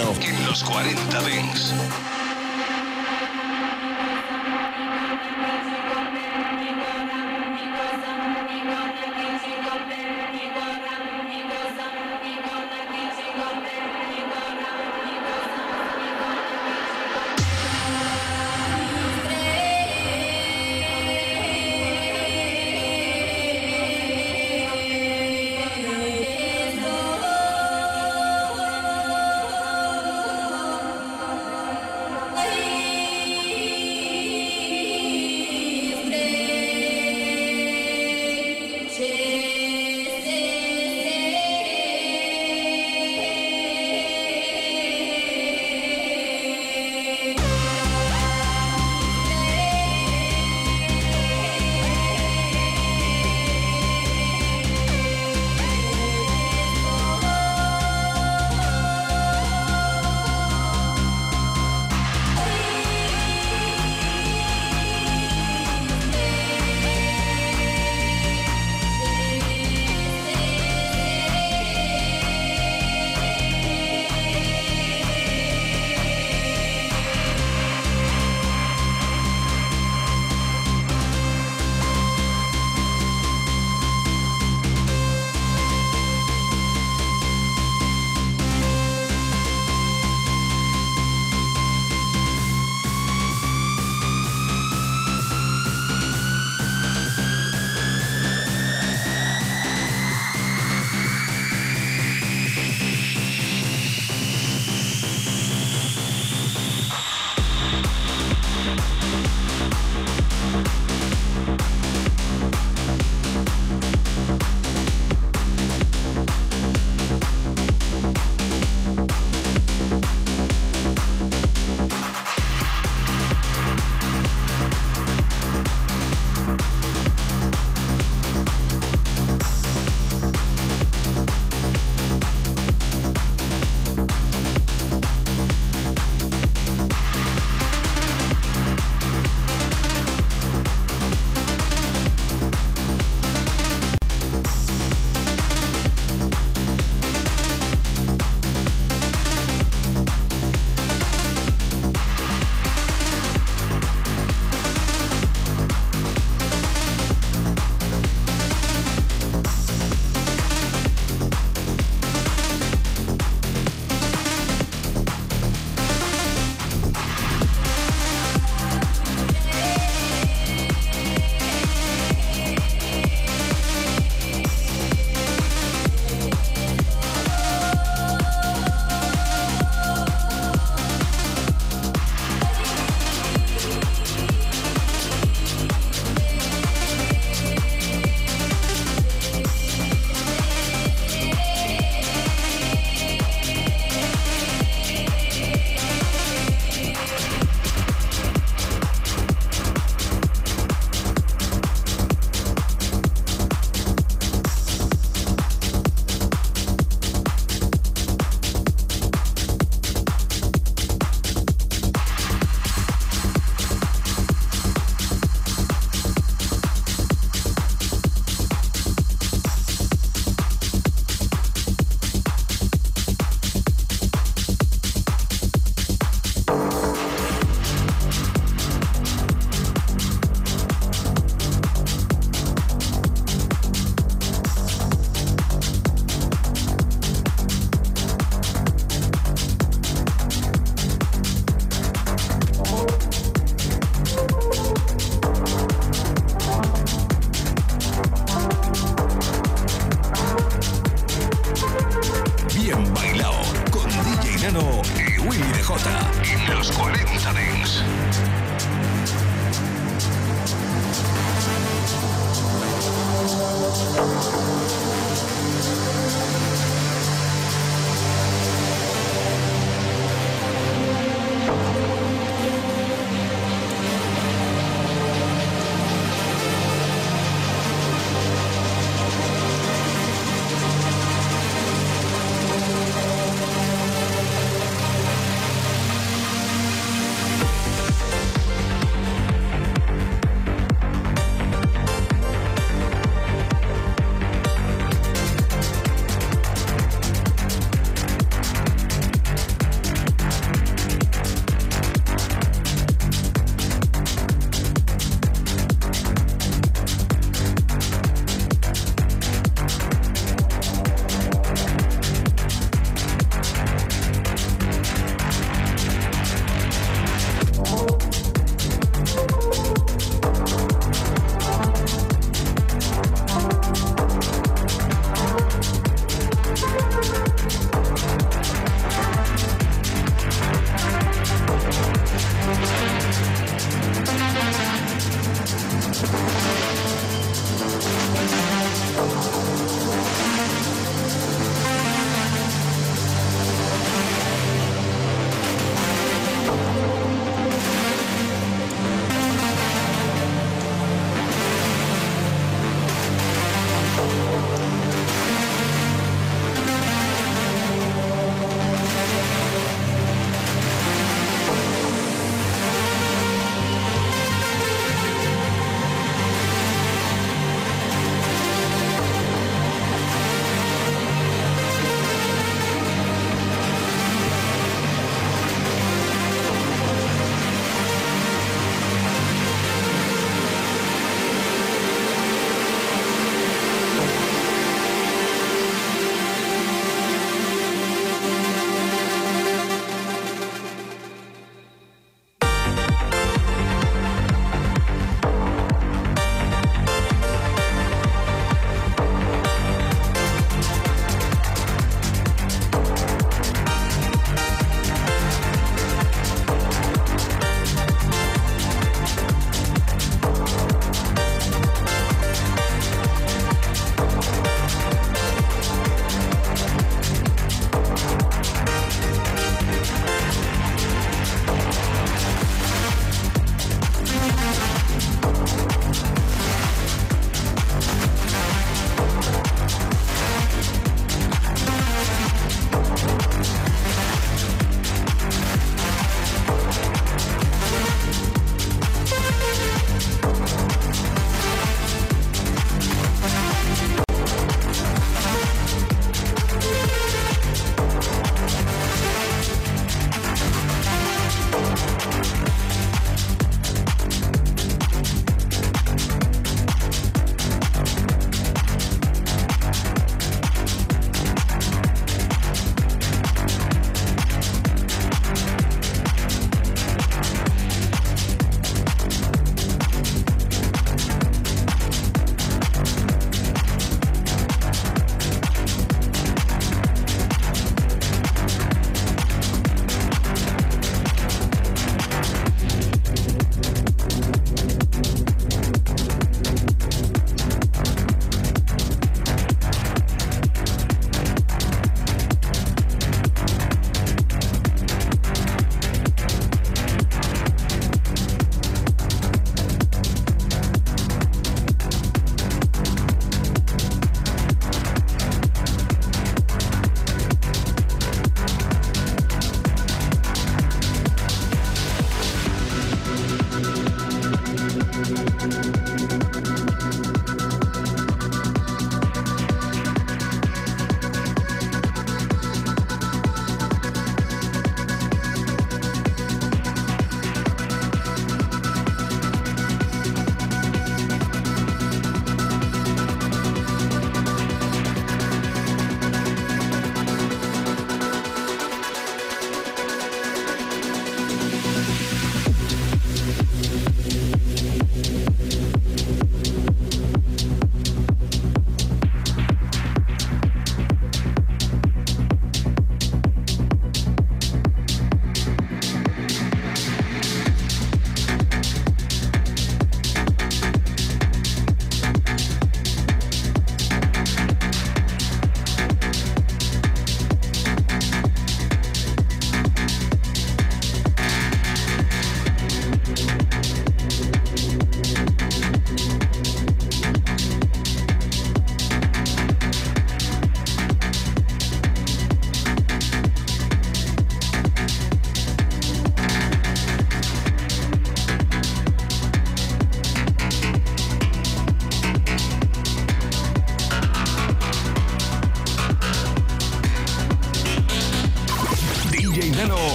en los 40 Dings.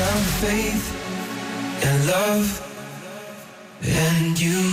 Got faith and love and you.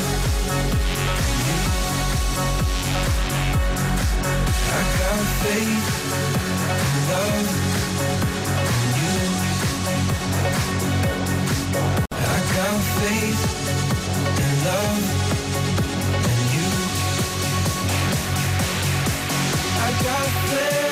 I got faith, love, you. I got faith love and you. I got faith.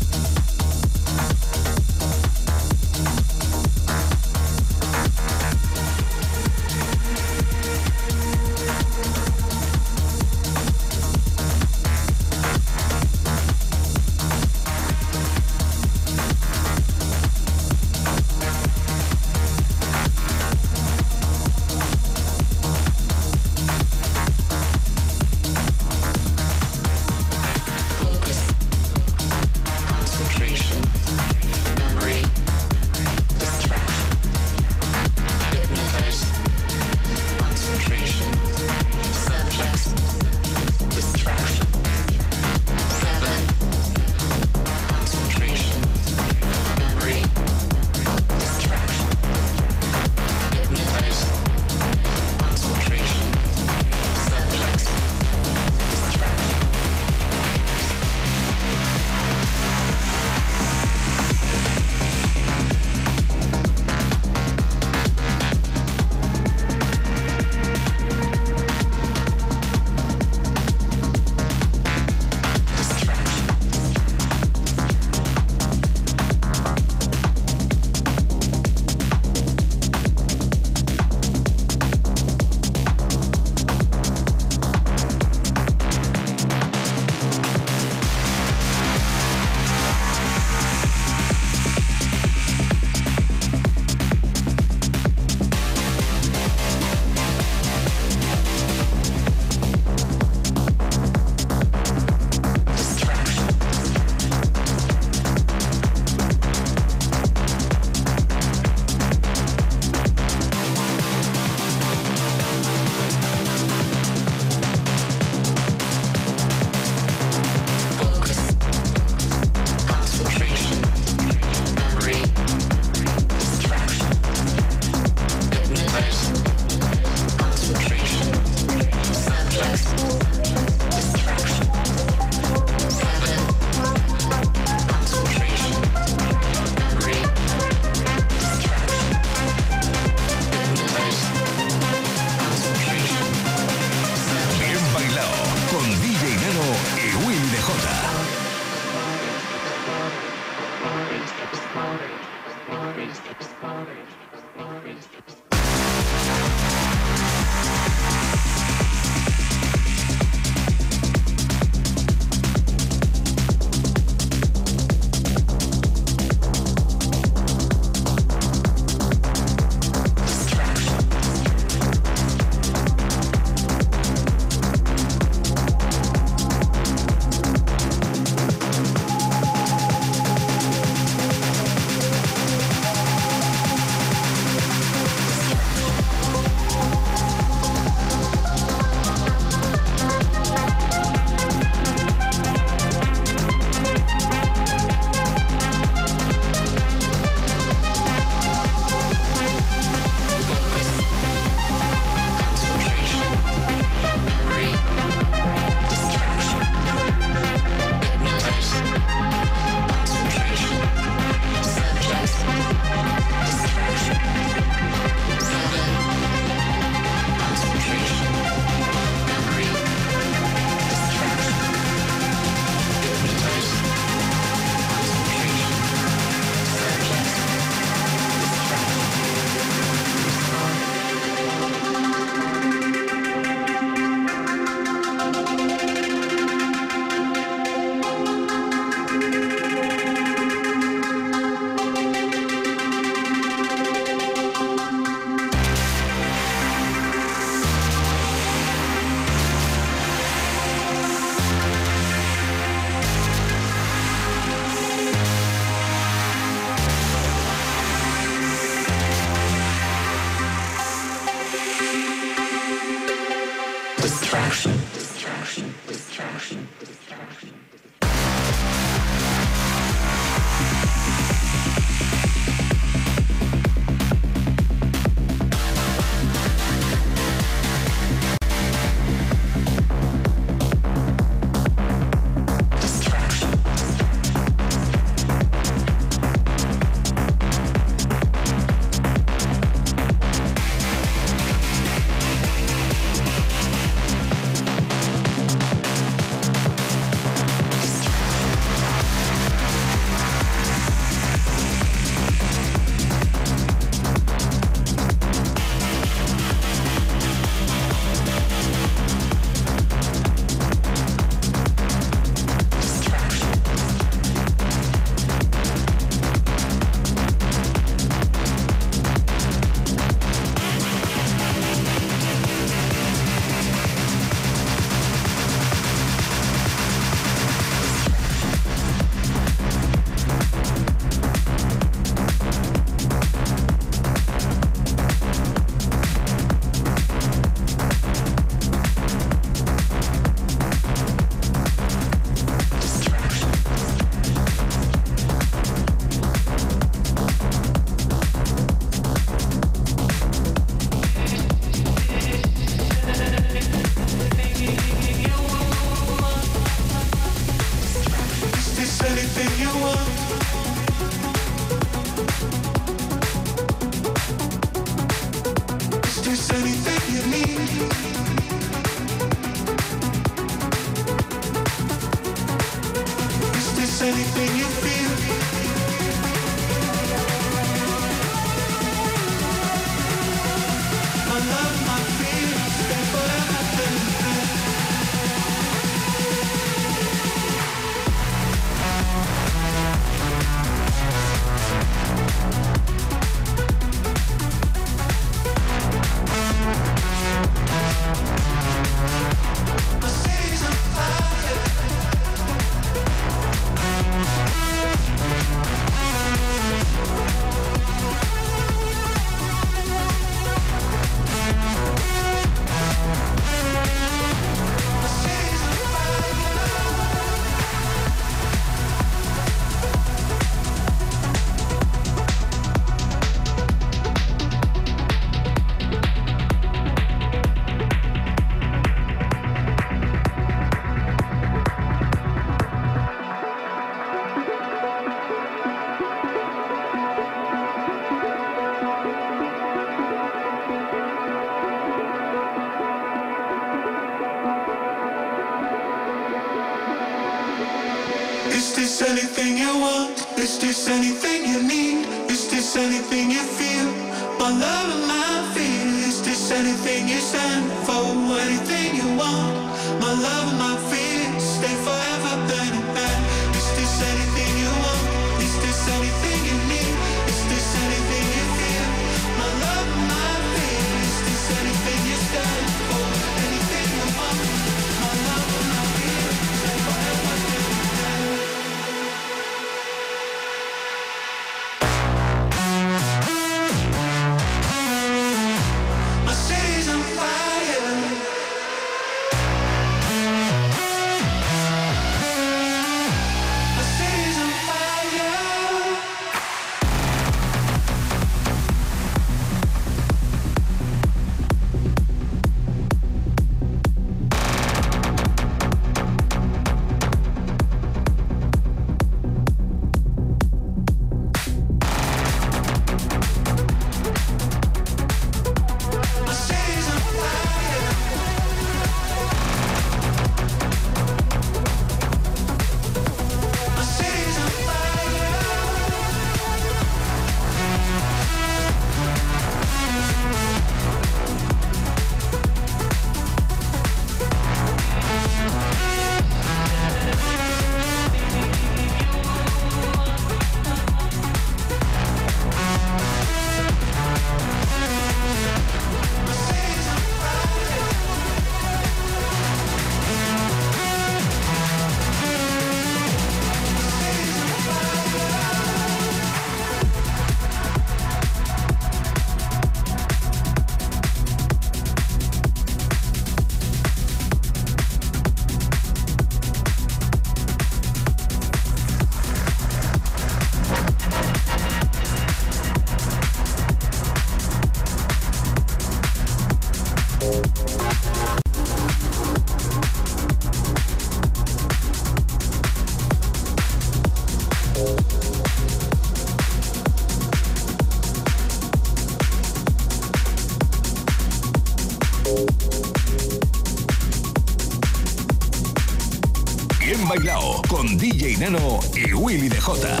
Jota.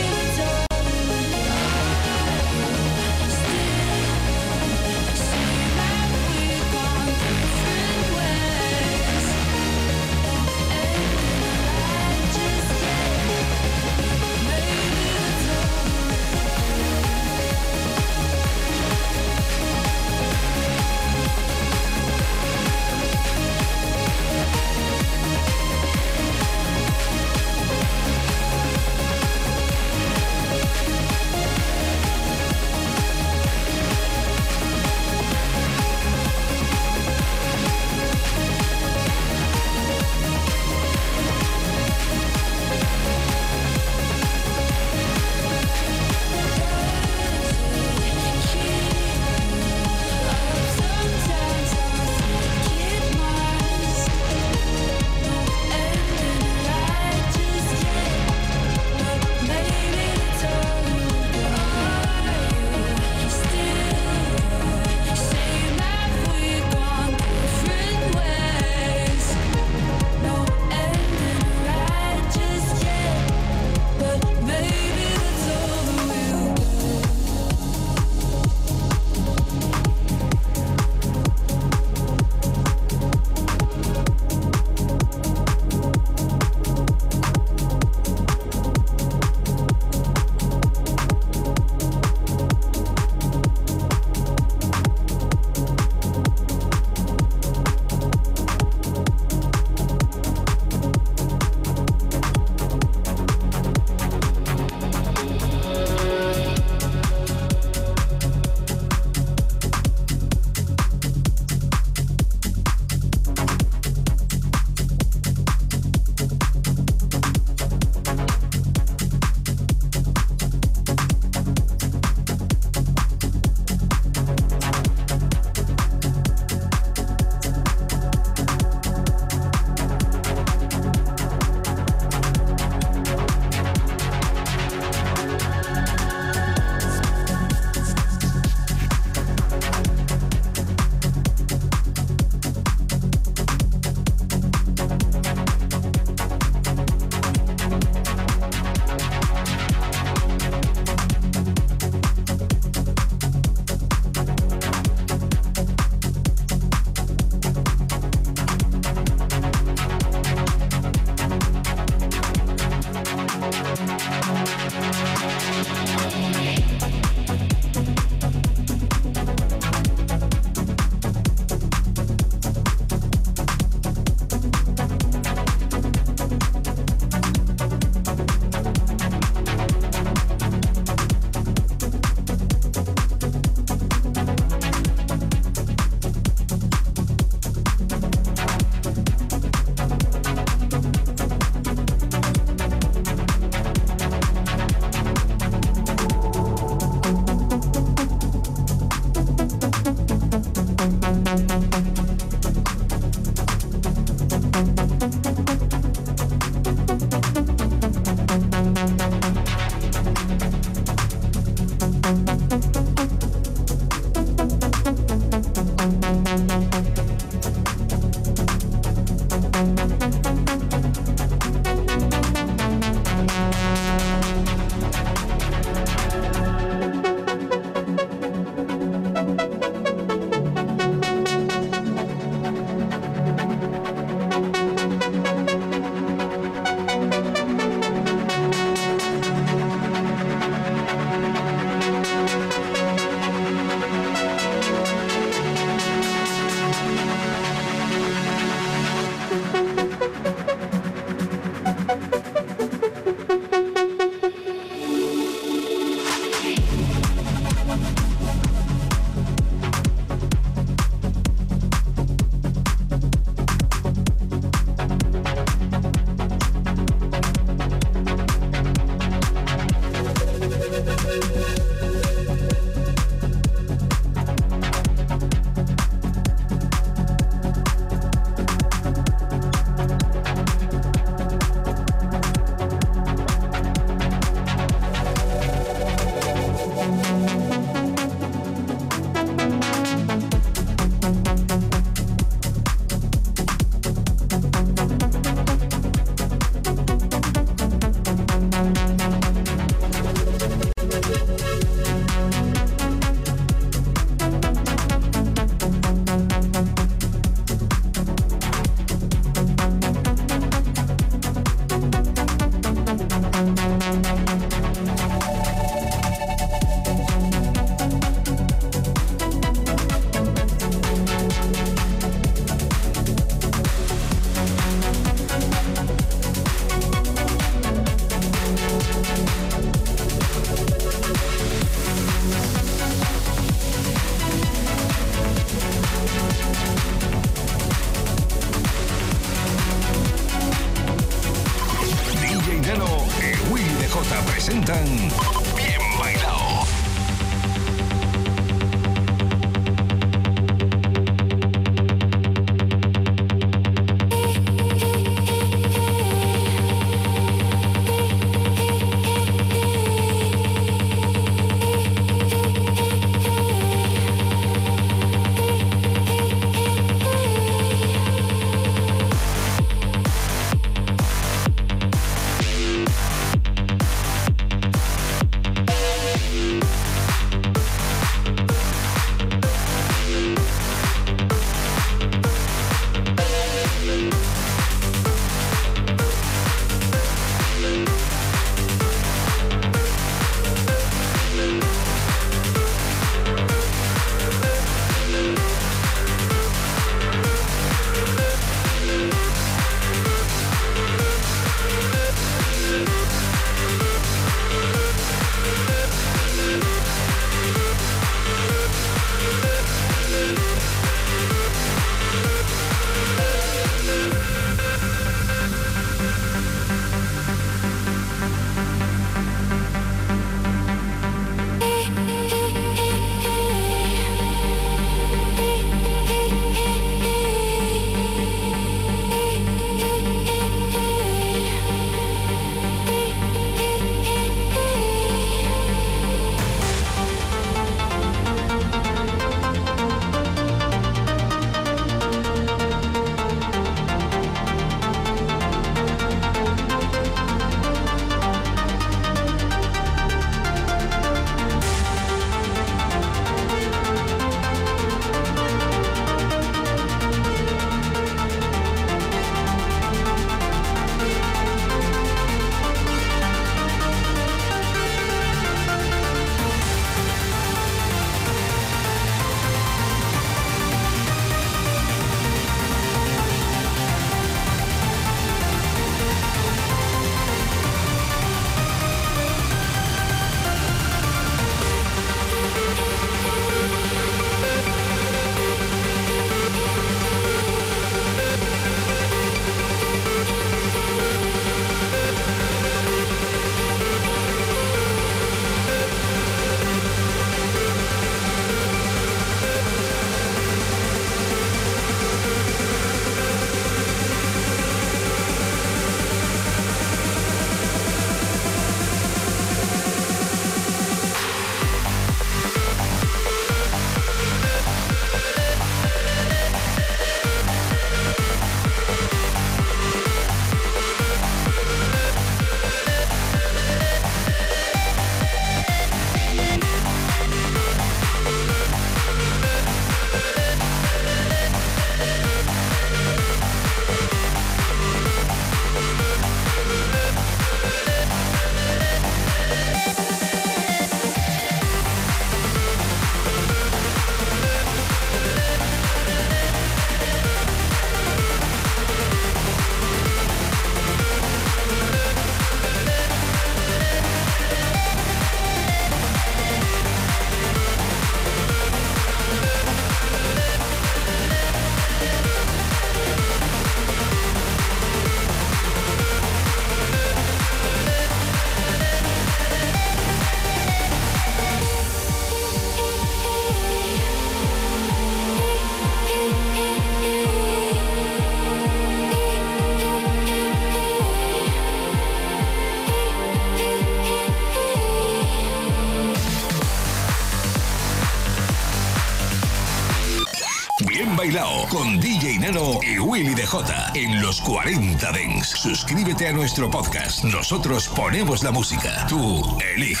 Con DJ Nano y Willy DJ en los 40 Dents. Suscríbete a nuestro podcast. Nosotros ponemos la música. Tú eliges.